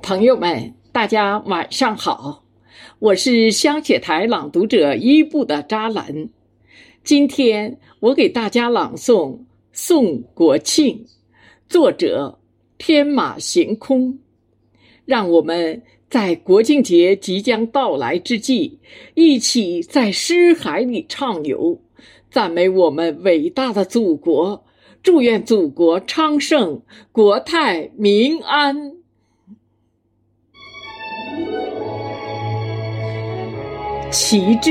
朋友们，大家晚上好，我是香雪台朗读者一部的扎兰。今天我给大家朗诵《宋国庆》，作者天马行空。让我们在国庆节即将到来之际，一起在诗海里畅游，赞美我们伟大的祖国。祝愿祖国昌盛，国泰民安。旗帜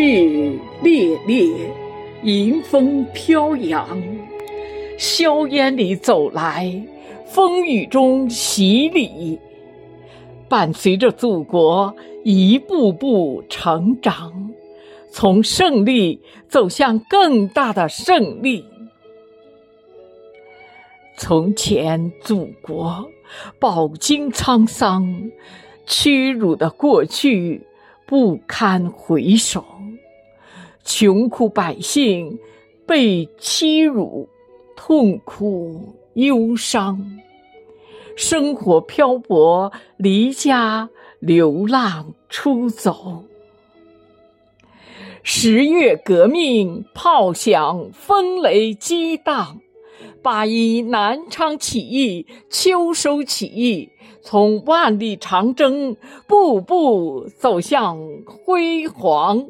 猎猎，迎风飘扬，硝烟里走来，风雨中洗礼，伴随着祖国一步步成长，从胜利走向更大的胜利。从前，祖国饱经沧桑，屈辱的过去不堪回首，穷苦百姓被欺辱，痛苦忧伤，生活漂泊，离家流浪出走。十月革命炮响，风雷激荡。八一南昌起义、秋收起义，从万里长征步步走向辉煌。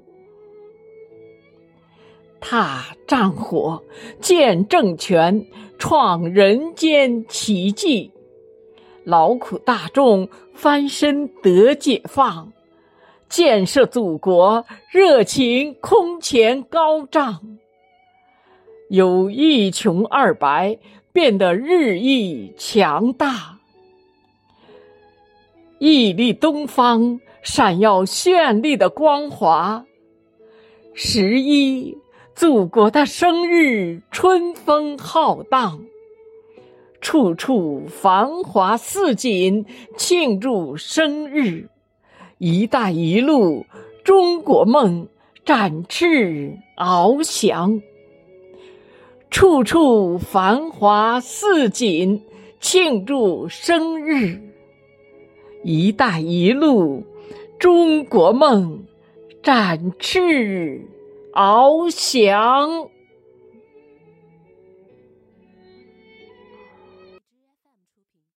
踏战火，建政权，创人间奇迹。劳苦大众翻身得解放，建设祖国热情空前高涨。由一穷二白变得日益强大，屹立东方，闪耀绚丽的光华。十一，祖国的生日，春风浩荡，处处繁华似锦，庆祝生日。一带一路，中国梦展翅翱翔。处处繁华似锦，庆祝生日。“一带一路”中国梦展翅翱翔。